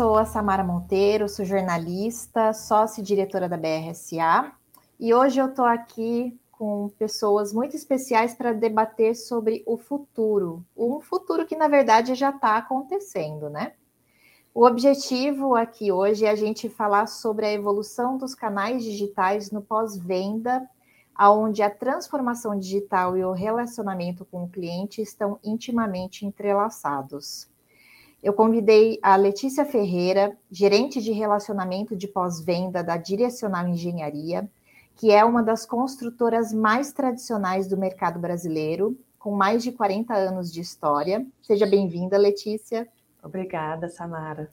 sou a Samara Monteiro, sou jornalista, sócia e diretora da BRSA, e hoje eu estou aqui com pessoas muito especiais para debater sobre o futuro, um futuro que na verdade já está acontecendo, né? O objetivo aqui hoje é a gente falar sobre a evolução dos canais digitais no pós-venda, onde a transformação digital e o relacionamento com o cliente estão intimamente entrelaçados. Eu convidei a Letícia Ferreira, gerente de relacionamento de pós-venda da Direcional Engenharia, que é uma das construtoras mais tradicionais do mercado brasileiro, com mais de 40 anos de história. Seja bem-vinda, Letícia. Obrigada, Samara.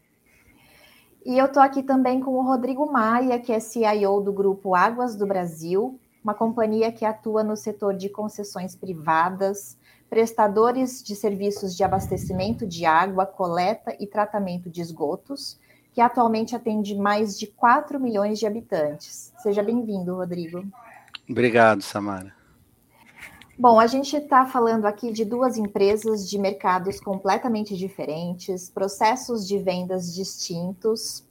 E eu estou aqui também com o Rodrigo Maia, que é CIO do Grupo Águas do Brasil, uma companhia que atua no setor de concessões privadas, prestadores de serviços de abastecimento de água, coleta e tratamento de esgotos, que atualmente atende mais de 4 milhões de habitantes. Seja bem-vindo, Rodrigo. Obrigado, Samara. Bom, a gente está falando aqui de duas empresas de mercados completamente diferentes, processos de vendas distintos,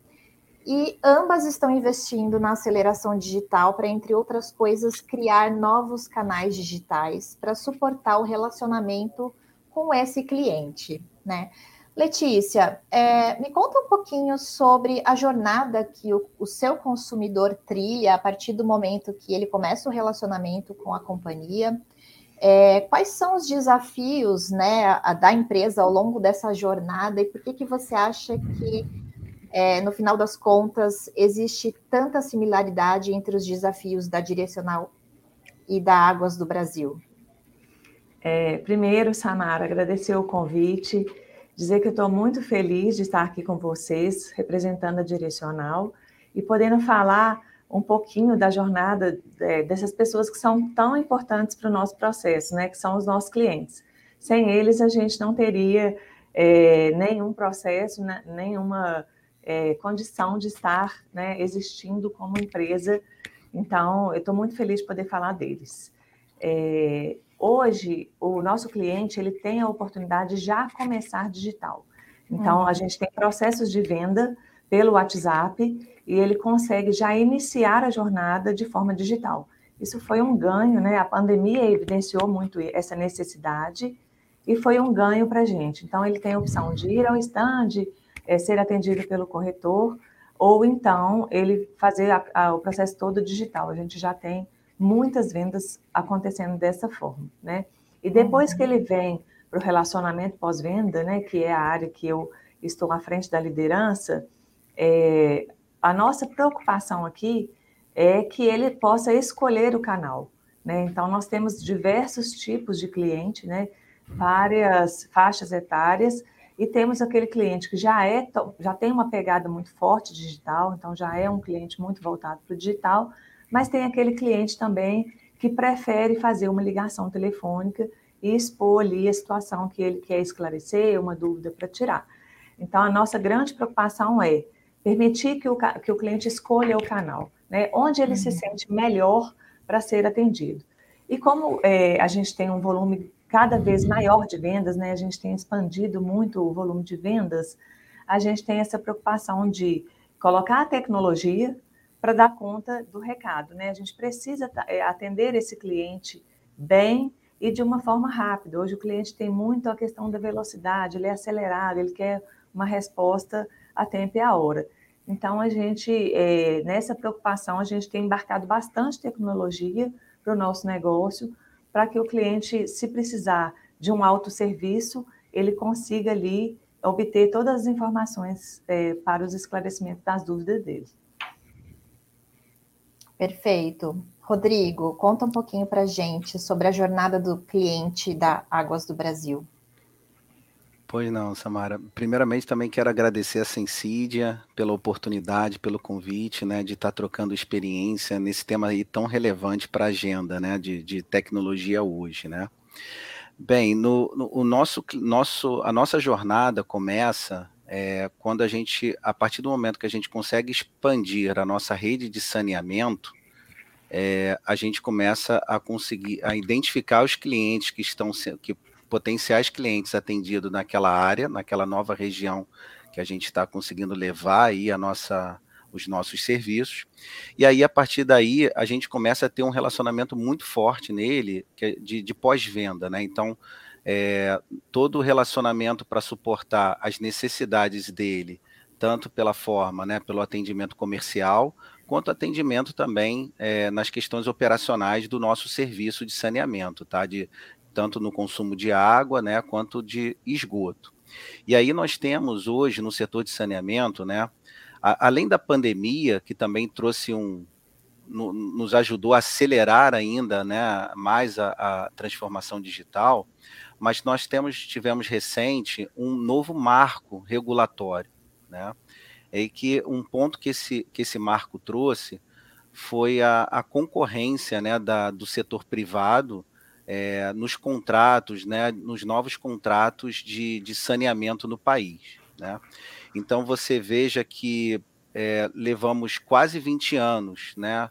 e ambas estão investindo na aceleração digital para, entre outras coisas, criar novos canais digitais para suportar o relacionamento com esse cliente, né? Letícia, é, me conta um pouquinho sobre a jornada que o, o, seu consumidor trilha a partir do momento que ele começa o relacionamento com a companhia é, quais são os desafios né, a, da empresa ao longo dessa jornada e por que, que você acha que, é, no final das contas, existe tanta similaridade entre os desafios da Direcional e da Águas do Brasil? É, primeiro, Samara, agradecer o convite, dizer que eu estou muito feliz de estar aqui com vocês, representando a Direcional e podendo falar um pouquinho da jornada é, dessas pessoas que são tão importantes para o nosso processo, né, que são os nossos clientes. Sem eles, a gente não teria é, nenhum processo, né, nenhuma é, condição de estar né, existindo como empresa. Então, eu estou muito feliz de poder falar deles. É, hoje, o nosso cliente ele tem a oportunidade de já começar digital. Então, uhum. a gente tem processos de venda pelo WhatsApp e ele consegue já iniciar a jornada de forma digital. Isso foi um ganho, né? A pandemia evidenciou muito essa necessidade e foi um ganho para a gente. Então, ele tem a opção de ir ao stand, é, ser atendido pelo corretor, ou então ele fazer a, a, o processo todo digital. A gente já tem muitas vendas acontecendo dessa forma, né? E depois que ele vem para o relacionamento pós-venda, né, que é a área que eu estou à frente da liderança, é, a nossa preocupação aqui é que ele possa escolher o canal. Né? Então, nós temos diversos tipos de cliente, né? várias faixas etárias, e temos aquele cliente que já, é, já tem uma pegada muito forte digital, então já é um cliente muito voltado para o digital, mas tem aquele cliente também que prefere fazer uma ligação telefônica e expor ali a situação que ele quer esclarecer, uma dúvida para tirar. Então, a nossa grande preocupação é permitir que o, que o cliente escolha o canal, né? onde ele uhum. se sente melhor para ser atendido. E como é, a gente tem um volume cada vez maior de vendas, né? a gente tem expandido muito o volume de vendas, a gente tem essa preocupação de colocar a tecnologia para dar conta do recado. Né? A gente precisa é, atender esse cliente bem e de uma forma rápida. Hoje o cliente tem muito a questão da velocidade, ele é acelerado, ele quer uma resposta a tempo e a hora. Então, a gente, é, nessa preocupação, a gente tem embarcado bastante tecnologia para o nosso negócio, para que o cliente, se precisar de um autosserviço, ele consiga ali obter todas as informações é, para os esclarecimentos das dúvidas dele. Perfeito. Rodrigo, conta um pouquinho para a gente sobre a jornada do cliente da Águas do Brasil. Pois não, Samara. Primeiramente, também quero agradecer a Sensídia pela oportunidade, pelo convite, né, de estar trocando experiência nesse tema aí tão relevante para a agenda, né, de, de tecnologia hoje, né. Bem, no, no, o nosso, nosso, a nossa jornada começa é, quando a gente, a partir do momento que a gente consegue expandir a nossa rede de saneamento, é, a gente começa a conseguir a identificar os clientes que estão que potenciais clientes atendidos naquela área, naquela nova região que a gente está conseguindo levar aí a nossa, os nossos serviços. E aí, a partir daí, a gente começa a ter um relacionamento muito forte nele é de, de pós-venda, né? Então, é, todo o relacionamento para suportar as necessidades dele, tanto pela forma, né, pelo atendimento comercial, quanto atendimento também é, nas questões operacionais do nosso serviço de saneamento, tá? De, tanto no consumo de água, né, quanto de esgoto. E aí nós temos hoje no setor de saneamento, né, a, além da pandemia, que também trouxe um, no, nos ajudou a acelerar ainda, né, mais a, a transformação digital, mas nós temos, tivemos recente um novo marco regulatório, né? É que um ponto que esse, que esse marco trouxe foi a, a concorrência né, da, do setor privado é, nos contratos, né, nos novos contratos de, de saneamento no país. Né? Então você veja que é, levamos quase 20 anos né,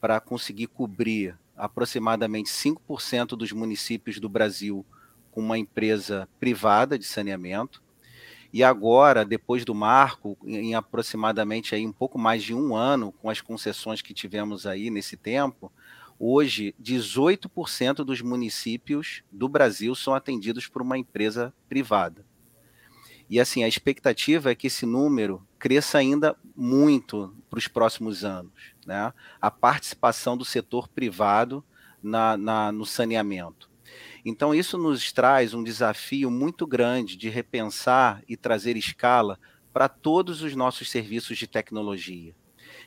para conseguir cobrir aproximadamente 5% dos municípios do Brasil com uma empresa privada de saneamento. E agora, depois do marco, em aproximadamente aí um pouco mais de um ano, com as concessões que tivemos aí nesse tempo, hoje 18% dos municípios do Brasil são atendidos por uma empresa privada. E assim, a expectativa é que esse número cresça ainda muito para os próximos anos. Né? A participação do setor privado na, na, no saneamento. Então, isso nos traz um desafio muito grande de repensar e trazer escala para todos os nossos serviços de tecnologia.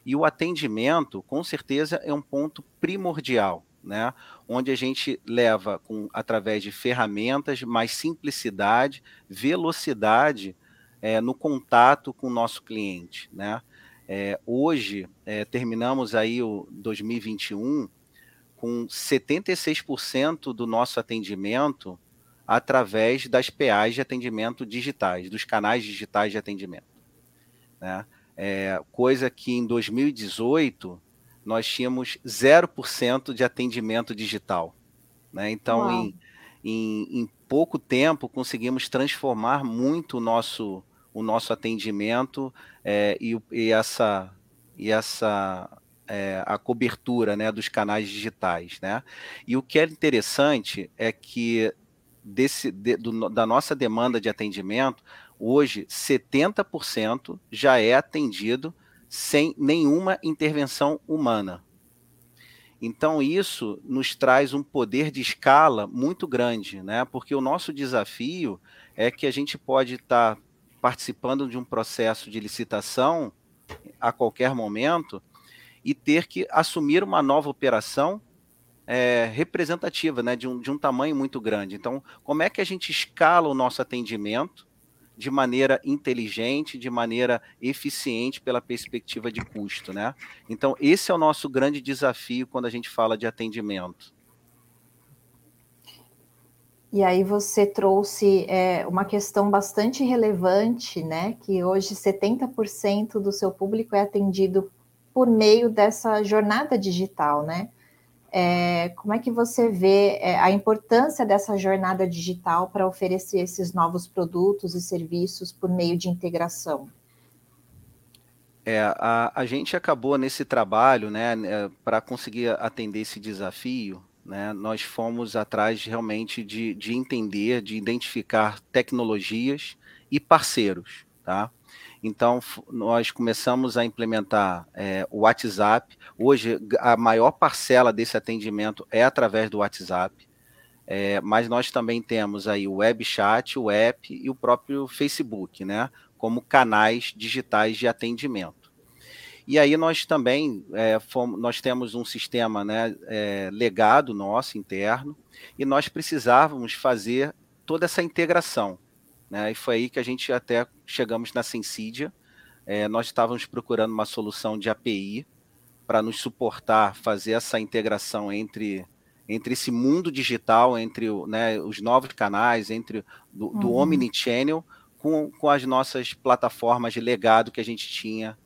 E o atendimento, com certeza, é um ponto primordial, né? onde a gente leva, com, através de ferramentas, mais simplicidade, velocidade é, no contato com o nosso cliente. Né? É, hoje, é, terminamos aí o 2021 com 76% do nosso atendimento através das PAs de atendimento digitais, dos canais digitais de atendimento. Né? É, coisa que em 2018 nós tínhamos 0% de atendimento digital. Né? Então, em, em, em, pouco tempo, conseguimos transformar muito o nosso, o nosso atendimento é, e, e, essa, e essa é, a cobertura né, dos canais digitais. Né? E o que é interessante é que desse, de, do, da nossa demanda de atendimento, hoje 70% já é atendido sem nenhuma intervenção humana. Então, isso nos traz um poder de escala muito grande, né? porque o nosso desafio é que a gente pode estar tá participando de um processo de licitação a qualquer momento e ter que assumir uma nova operação é, representativa, né, de um, de um tamanho muito grande. Então, como é que a gente escala o nosso atendimento de maneira inteligente, de maneira eficiente pela perspectiva de custo, né? Então, esse é o nosso grande desafio quando a gente fala de atendimento. E aí você trouxe é, uma questão bastante relevante, né? Que hoje 70% do seu público é atendido por meio dessa jornada digital, né? É, como é que você vê é, a importância dessa jornada digital para oferecer esses novos produtos e serviços por meio de integração? É, a, a gente acabou nesse trabalho, né, né para conseguir atender esse desafio, né, nós fomos atrás realmente de, de entender, de identificar tecnologias e parceiros, tá? Então, nós começamos a implementar é, o WhatsApp. Hoje, a maior parcela desse atendimento é através do WhatsApp. É, mas nós também temos aí o web chat, o app e o próprio Facebook, né? Como canais digitais de atendimento. E aí nós também é, fomos, nós temos um sistema né, é, legado nosso interno e nós precisávamos fazer toda essa integração. Né? E foi aí que a gente até chegamos na Sensidia. É, nós estávamos procurando uma solução de API para nos suportar, fazer essa integração entre, entre esse mundo digital, entre né, os novos canais, entre do, do uhum. Omnichannel com, com as nossas plataformas de legado que a gente tinha,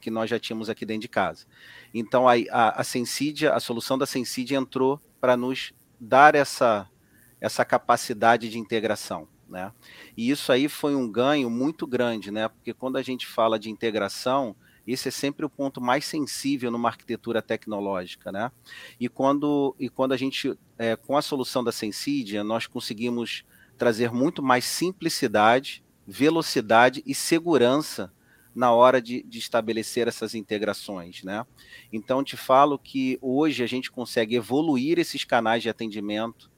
que nós já tínhamos aqui dentro de casa. Então a, a, a Sensidia, a solução da Sensidia entrou para nos dar essa, essa capacidade de integração. Né? E isso aí foi um ganho muito grande, né? porque quando a gente fala de integração, esse é sempre o ponto mais sensível numa arquitetura tecnológica. Né? E, quando, e quando a gente, é, com a solução da Sensidia, nós conseguimos trazer muito mais simplicidade, velocidade e segurança na hora de, de, estabelecer essas integrações, né? Então te falo que hoje a gente consegue evoluir esses canais de atendimento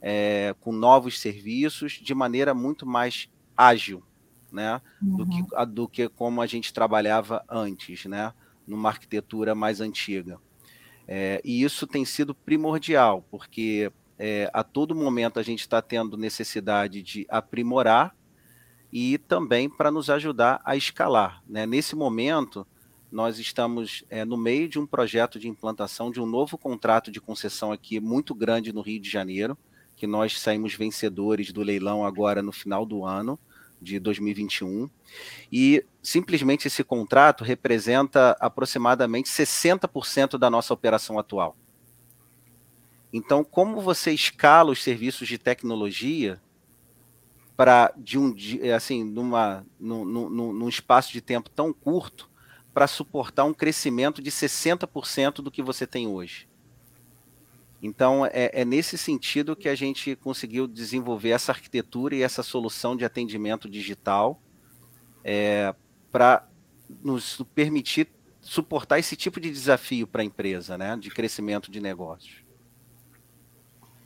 é, com novos serviços de maneira muito mais ágil, né? Uhum. Do, que, uhum. do que como a gente trabalhava antes, né? Numa arquitetura mais antiga. É, e isso tem sido primordial, porque é, a todo momento a gente está tendo necessidade de aprimorar e também para nos ajudar a escalar. Né? Nesse momento, nós estamos é, no meio de um projeto de implantação de um novo contrato de concessão aqui muito grande no Rio de Janeiro, que nós saímos vencedores do leilão agora no final do ano de 2021. E simplesmente esse contrato representa aproximadamente 60% da nossa operação atual. Então, como você escala os serviços de tecnologia para de um assim numa num, num, num espaço de tempo tão curto para suportar um crescimento de 60% do que você tem hoje. Então é, é, nesse sentido que a gente conseguiu desenvolver essa arquitetura e essa solução de atendimento digital é, para nos permitir suportar esse tipo de desafio para a empresa, né, de crescimento de negócios.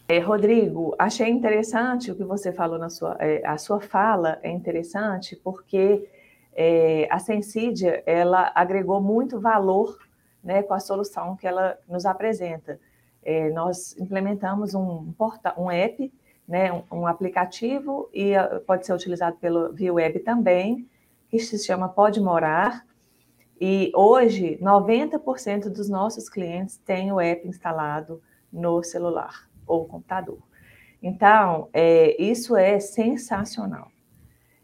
É, Rodrigo, achei interessante o que você falou na sua, é, a sua fala é interessante porque é, a Sensidia ela agregou muito valor, né, com a solução que ela nos apresenta. É, nós implementamos um porta, um app, né, um, um aplicativo e uh, pode ser utilizado pelo via web também, que se chama Pode Morar. E hoje 90% dos nossos clientes têm o app instalado no celular ou computador. Então, é, isso é sensacional.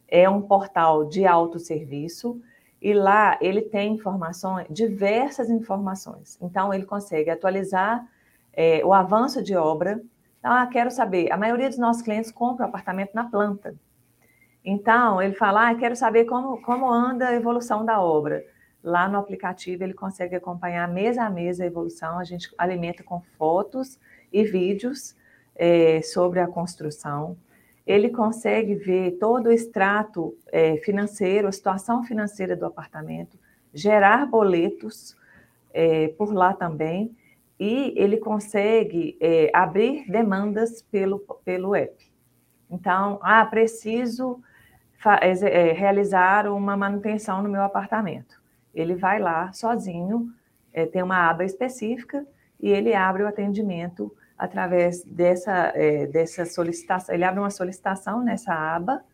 É um portal de autosserviço e lá ele tem informações, diversas informações. Então, ele consegue atualizar é, o avanço de obra. Ah, quero saber, a maioria dos nossos clientes compra apartamento na planta. Então, ele fala, ah, quero saber como, como anda a evolução da obra. Lá no aplicativo ele consegue acompanhar mês a mês a evolução, a gente alimenta com fotos e vídeos é, sobre a construção. Ele consegue ver todo o extrato é, financeiro, a situação financeira do apartamento, gerar boletos é, por lá também, e ele consegue é, abrir demandas pelo, pelo app. Então, ah, preciso é, realizar uma manutenção no meu apartamento. Ele vai lá sozinho, é, tem uma aba específica e ele abre o atendimento através dessa, é, dessa solicitação. Ele abre uma solicitação nessa aba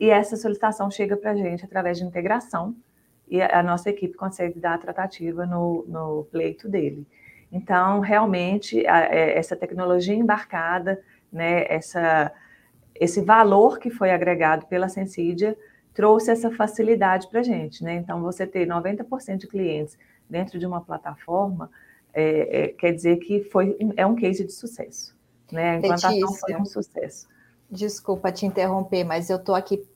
e essa solicitação chega para a gente através de integração e a nossa equipe consegue dar a tratativa no, no pleito dele. Então, realmente, a, é, essa tecnologia embarcada, né, essa, esse valor que foi agregado pela Sensidia trouxe essa facilidade para a gente. Né? Então, você ter 90% de clientes dentro de uma plataforma é, é, quer dizer que foi, é um case de sucesso. Né? A implantação Letícia, foi um sucesso. Desculpa te interromper, mas eu estou aqui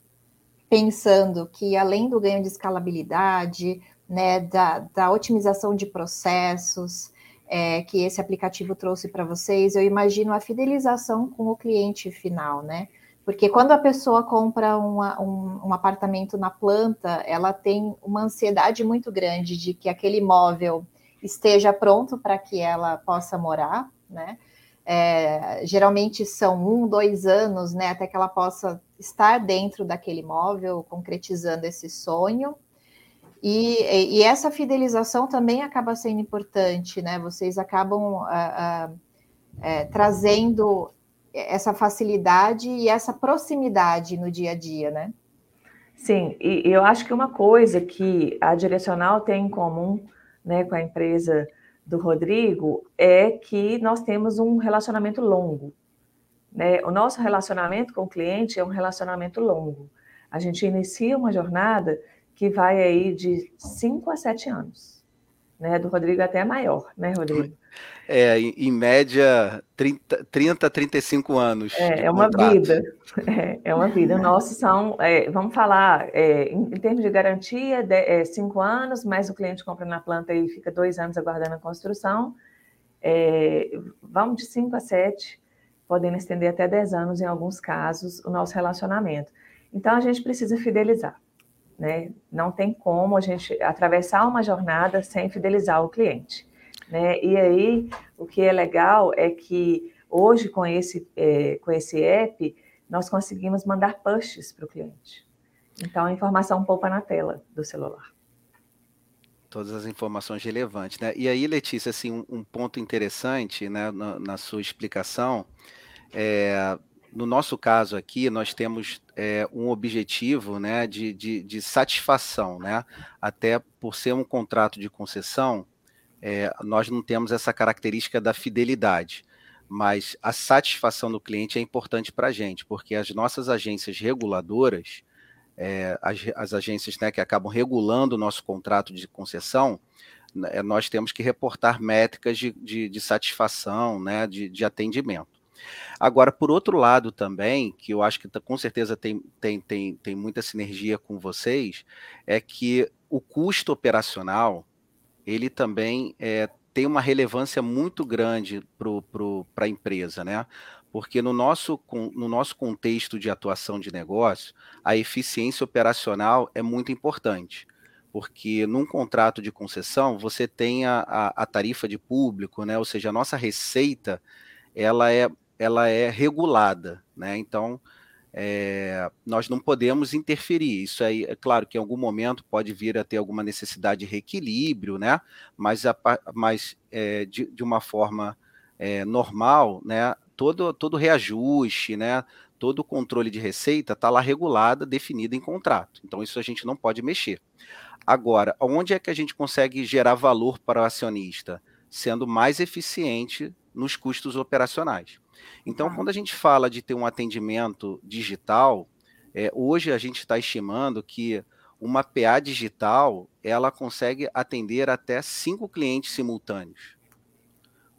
pensando que além do ganho de escalabilidade, né, da, da otimização de processos é, que esse aplicativo trouxe para vocês, eu imagino a fidelização com o cliente final, né? Porque quando a pessoa compra uma, um, um, apartamento na planta, ela tem uma ansiedade muito grande de que aquele imóvel esteja pronto para que ela possa morar, né? É, geralmente são um, dois anos, né, até que ela possa estar dentro daquele imóvel, concretizando esse sonho. E, e essa fidelização também acaba sendo importante, né? Vocês acabam ah, ah, é, trazendo essa facilidade e essa proximidade no dia a dia, né? Sim, e eu acho que uma coisa que a Direcional tem em comum né, com a empresa do Rodrigo é que nós temos um relacionamento longo. Né? O nosso relacionamento com o cliente é um relacionamento longo. A gente inicia uma jornada que vai aí de 5 a 7 anos. né? Do Rodrigo até é maior, né, Rodrigo? É, em, média, 30, 30, 35 anos. É, é uma vida. É, é, uma vida. Nossos são, é, vamos falar, é, em, em, termos de garantia, de, é, cinco anos, mas o cliente compra na planta e fica dois anos aguardando a construção. É, vamos de cinco a sete, podendo estender até dez anos, em alguns casos, o nosso relacionamento. Então, a gente precisa fidelizar. Né? Não tem como a gente atravessar uma jornada sem fidelizar o cliente. Né? E aí, o que é legal é que hoje, com esse, é, com esse app, nós conseguimos mandar pushes para o cliente. Então, a informação poupa na tela do celular. Todas as informações relevantes, né? E aí, Letícia, assim, um, um ponto interessante, né, na, na sua explicação, é, no nosso caso aqui, nós temos é, um objetivo né, de, de, de, satisfação, né? Até por ser um contrato de concessão, é, nós não temos essa característica da fidelidade, mas a satisfação do cliente é importante para a gente, porque as nossas agências reguladoras, é, as, as, agências né, que acabam regulando o nosso contrato de concessão, né, nós temos que reportar métricas de, de, de satisfação, né, de, de atendimento. Agora, por outro lado também, que eu acho que com certeza tem, tem, tem, tem muita sinergia com vocês, é que o custo operacional, ele também é, tem uma relevância muito grande para a empresa, né? Porque no nosso, no nosso contexto de atuação de negócio, a eficiência operacional é muito importante. Porque num contrato de concessão, você tem a, a, a tarifa de público, né? Ou seja, a nossa receita ela é, ela é regulada, né? Então, é, nós não podemos interferir. Isso aí, é claro que em algum momento pode vir a ter alguma necessidade de reequilíbrio, né? Mas, a, mas é, de, de, uma forma é, normal, né? Todo, todo reajuste, né? Todo o controle de receita está lá regulada, definida em contrato. Então, isso a gente não pode mexer. Agora, onde é que a gente consegue gerar valor para o acionista? Sendo mais eficiente nos custos operacionais. Então, quando a gente fala de ter um atendimento digital, é, hoje a gente está estimando que uma PA digital ela consegue atender até cinco clientes simultâneos.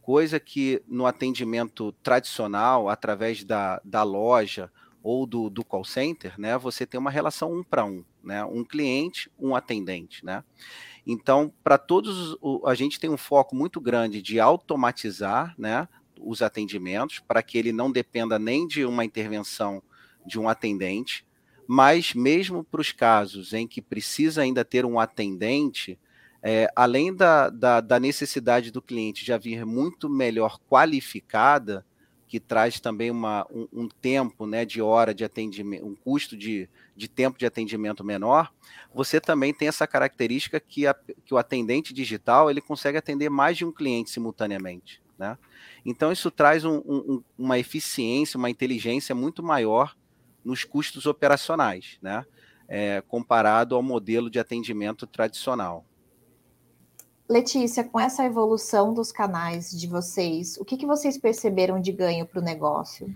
Coisa que no atendimento tradicional, através da, da loja ou do, do call center, né, você tem uma relação um para um, né, um cliente, um atendente, né. Então, para todos, a gente tem um foco muito grande de automatizar, né, os atendimentos, para que ele não dependa nem de uma intervenção de um atendente, mas mesmo para os casos em que precisa ainda ter um atendente, é, além da, da, da, necessidade do cliente já vir muito melhor qualificada, que traz também uma, um, um, tempo né, de hora de atendimento, um custo de, de tempo de atendimento menor, você também tem essa característica que, a, que o atendente digital ele consegue atender mais de um cliente simultaneamente. Né? Então, isso traz um, um, uma eficiência, uma inteligência muito maior nos custos operacionais, né? É, comparado ao modelo de atendimento tradicional. Letícia, com essa evolução dos canais de vocês, o que, que vocês perceberam de ganho para o negócio?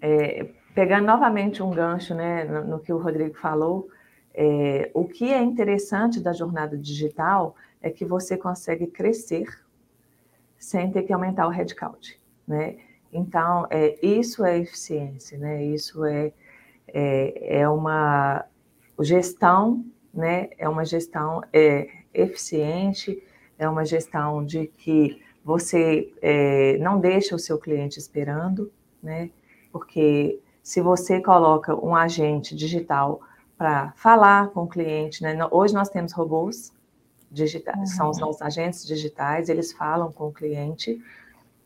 É, pegando novamente um gancho né, no, no que o Rodrigo falou, é, o que é interessante da jornada digital é que você consegue crescer sem ter que aumentar o headcount, né? Então, é, isso é eficiência, né? Isso é, é, é uma gestão, né? É uma gestão é, eficiente, é uma gestão de que você é, não deixa o seu cliente esperando, né? Porque se você coloca um agente digital para falar com o cliente, né? Hoje nós temos robôs digitais, uhum. são os nossos agentes digitais, eles falam com o cliente.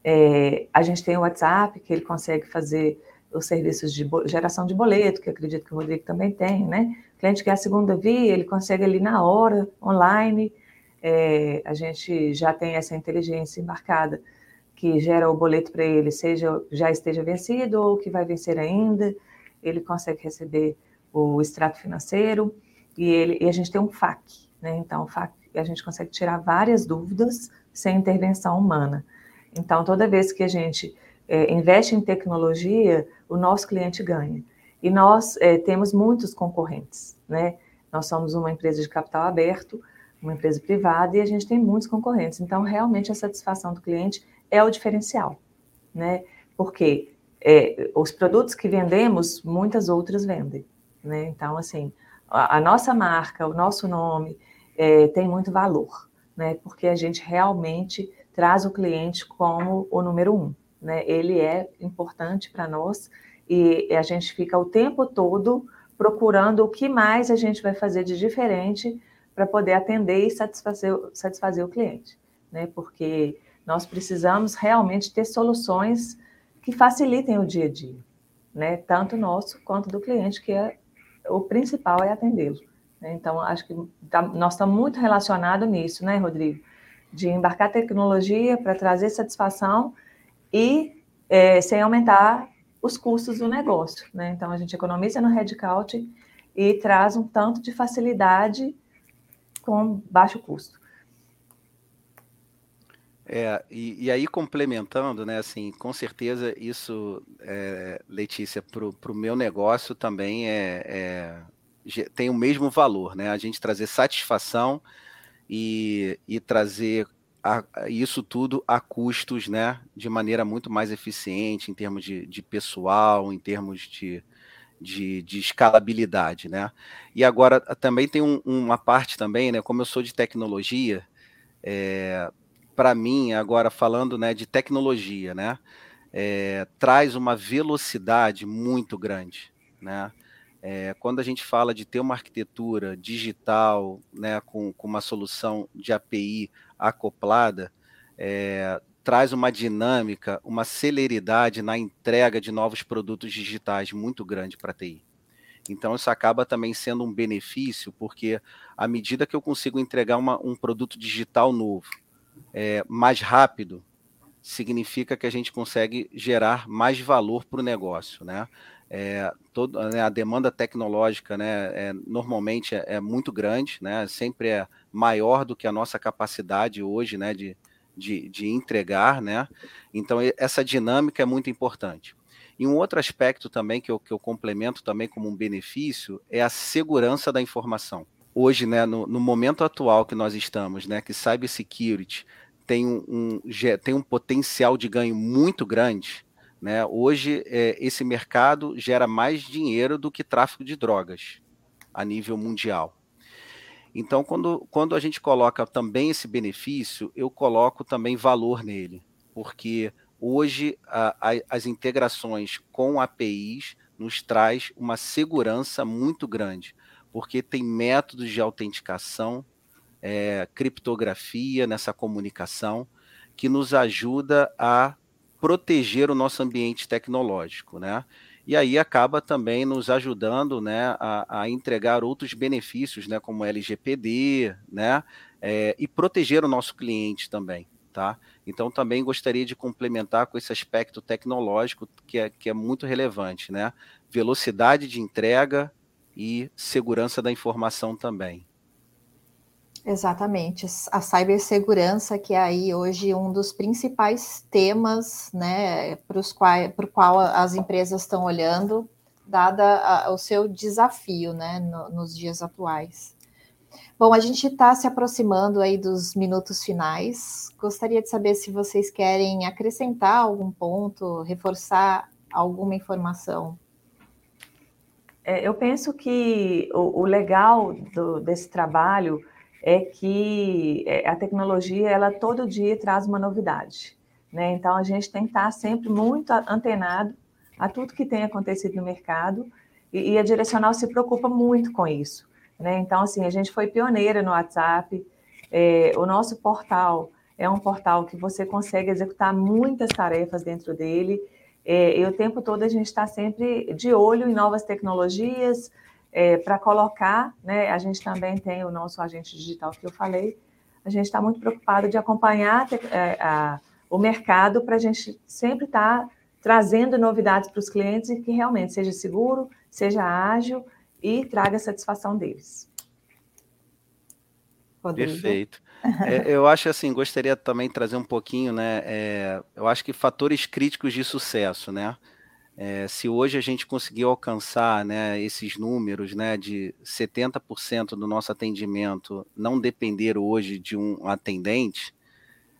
É, a gente tem o WhatsApp, que ele consegue fazer os serviços de geração de boleto, que acredito que o Rodrigo também tem, né? O cliente quer a segunda via, ele consegue ali na hora, online. É, a gente já tem essa inteligência embarcada que gera o boleto para ele, seja já esteja vencido ou que vai vencer ainda. Ele consegue receber o extrato financeiro e, ele, e a gente tem um FAQ, né? Então, o FAQ e a gente consegue tirar várias dúvidas sem intervenção humana. Então, toda vez que a gente é, investe em tecnologia, o nosso cliente ganha. E nós é, temos muitos concorrentes, né? Nós somos uma empresa de capital aberto, uma empresa privada e a gente tem muitos concorrentes. Então, realmente, a satisfação do cliente é o diferencial, né? Porque é, os produtos que vendemos, muitas outras vendem, né? Então, assim, a, a nossa marca, o nosso nome é, tem muito valor, né? Porque a gente realmente traz o cliente como o número um, né? Ele é importante para nós e a gente fica o tempo todo procurando o que mais a gente vai fazer de diferente para poder atender e satisfazer, satisfazer o cliente, né? Porque nós precisamos realmente ter soluções que facilitem o dia a dia, né? Tanto nosso quanto do cliente, que é o principal é atendê-lo. Né? Então, acho que tá, nós estamos muito relacionados nisso, né, Rodrigo? De embarcar tecnologia para trazer satisfação e é, sem aumentar os custos do negócio, né? Então, a gente economiza no headcount e traz um tanto de facilidade com baixo custo. É, e, e, aí complementando, né, assim, com certeza isso, é, Letícia, para o meu negócio também é, é, tem o mesmo valor, né? A gente trazer satisfação e, e trazer a, isso tudo a custos, né, de maneira muito mais eficiente em termos de, de pessoal, em termos de, de, de, escalabilidade, né? E agora também tem um, uma parte também, né? Como eu sou de tecnologia, é, para mim agora falando, né, de tecnologia, né, é, traz uma velocidade muito grande, né? É, quando a gente fala de ter uma arquitetura digital, né, com, com uma solução de API acoplada, é, traz uma dinâmica, uma celeridade na entrega de novos produtos digitais muito grande para a TI. Então, isso acaba também sendo um benefício, porque à medida que eu consigo entregar uma, um produto digital novo é, mais rápido, significa que a gente consegue gerar mais valor para o negócio. Né? É, todo, né, a demanda tecnológica né, é, normalmente é, é, muito grande, né, sempre é maior do que a nossa capacidade hoje né, de, de, de entregar, né? Então, essa dinâmica é muito importante. E um outro aspecto também que eu, que eu complemento também como um benefício é a segurança da informação. Hoje, né, no, no momento atual que nós estamos, né, que cybersecurity tem um, um, tem um potencial de ganho muito grande, né? Hoje, é, esse mercado gera mais dinheiro do que tráfico de drogas a nível mundial. Então, quando, quando a gente coloca também esse benefício, eu coloco também valor nele, porque hoje a, a, as integrações com APIs nos traz uma segurança muito grande, porque tem métodos de autenticação, é, criptografia nessa comunicação, que nos ajuda a proteger o nosso ambiente tecnológico, né? e aí acaba também nos ajudando né, a, a entregar outros benefícios, né, como LGPD, né, é, e proteger o nosso cliente também. Tá? Então também gostaria de complementar com esse aspecto tecnológico que é, que é muito relevante, né? Velocidade de entrega e segurança da informação também. Exatamente. A cibersegurança, que é aí hoje um dos principais temas, né, para o qual as empresas estão olhando, dada a, o seu desafio, né, no, nos dias atuais. Bom, a gente está se aproximando aí dos minutos finais. Gostaria de saber se vocês querem acrescentar algum ponto, reforçar alguma informação. É, eu penso que o legal do, desse trabalho é que é, a tecnologia, ela todo dia traz uma novidade, né? Então, a gente tem que estar sempre muito antenado a tudo que tem acontecido no mercado e, e a Direcional se preocupa muito com isso, né? Então, assim, a gente foi pioneira no WhatsApp, é, o nosso portal é um portal que você consegue executar muitas tarefas dentro dele, é, e o tempo todo a gente está sempre de olho em novas tecnologias, é, para colocar, né, a gente também tem o nosso agente digital que eu falei, a gente está muito preocupado de acompanhar é, a, o mercado para a gente sempre estar tá trazendo novidades para os clientes e que realmente seja seguro, seja ágil e traga satisfação deles. Rodrigo. Perfeito. É, eu acho assim, gostaria também de trazer um pouquinho, né? É, eu acho que fatores críticos de sucesso, né? É, se hoje a gente conseguir alcançar né, esses números né, de 70% do nosso atendimento não depender hoje de um atendente,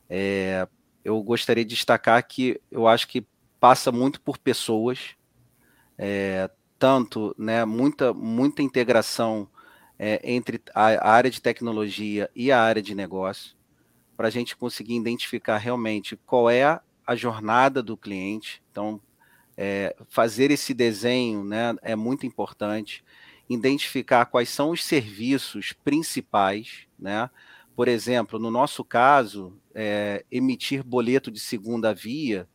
é, eu gostaria de destacar que eu acho que passa muito por pessoas, é, tanto né, muita, muita integração é, entre a, a área de tecnologia e a área de negócio, para a gente conseguir identificar realmente qual é a jornada do cliente. Então, é, fazer esse desenho né, é muito importante. Identificar quais são os serviços principais, né? Por exemplo, no nosso caso, é, emitir boleto de segunda via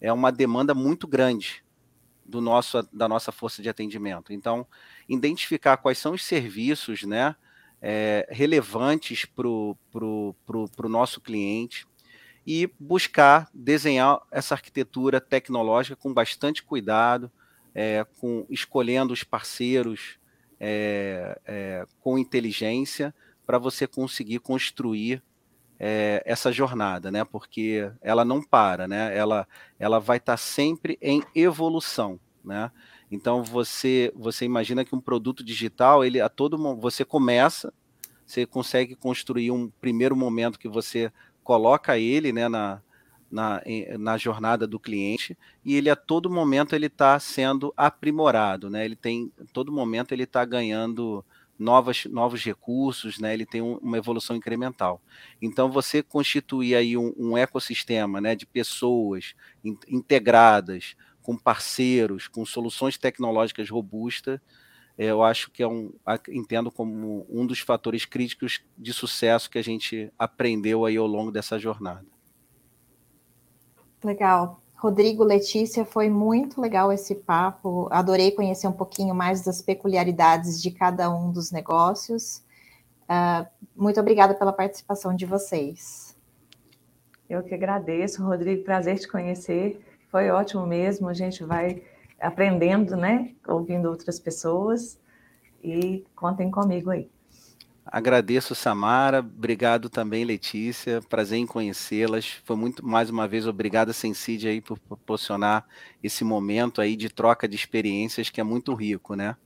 é uma demanda muito grande do nosso, da nossa força de atendimento. Então, identificar quais são os serviços né, é, relevantes para o nosso cliente, e buscar desenhar essa arquitetura tecnológica com bastante cuidado, é, com escolhendo os parceiros é, é, com inteligência para você conseguir construir é, essa jornada, né? Porque ela não para, né? Ela, ela vai estar tá sempre em evolução, né? Então você você imagina que um produto digital ele a todo você começa, você consegue construir um primeiro momento que você coloca ele né, na, na, na jornada do cliente e ele a todo momento ele está sendo aprimorado, né? Ele tem todo momento ele está ganhando novas, novos recursos, né? Ele tem um, uma evolução incremental. Então você constituir aí um, um ecossistema, né, de pessoas in, integradas com parceiros, com soluções tecnológicas robustas, eu acho que é um, entendo como um dos fatores críticos de sucesso que a gente aprendeu aí ao longo dessa jornada. Legal. Rodrigo, Letícia, foi muito legal esse papo. Adorei conhecer um pouquinho mais das peculiaridades de cada um dos negócios. Uh, muito obrigada pela participação de vocês. Eu que agradeço, Rodrigo. Prazer te conhecer. Foi ótimo mesmo. A gente vai aprendendo, né? Ouvindo outras pessoas. E contem comigo aí. Agradeço, Samara. Obrigado também, Letícia. Prazer em conhecê-las. Foi muito, mais uma vez, obrigada, Senside, aí, por proporcionar esse momento aí de troca de experiências que é muito rico, né?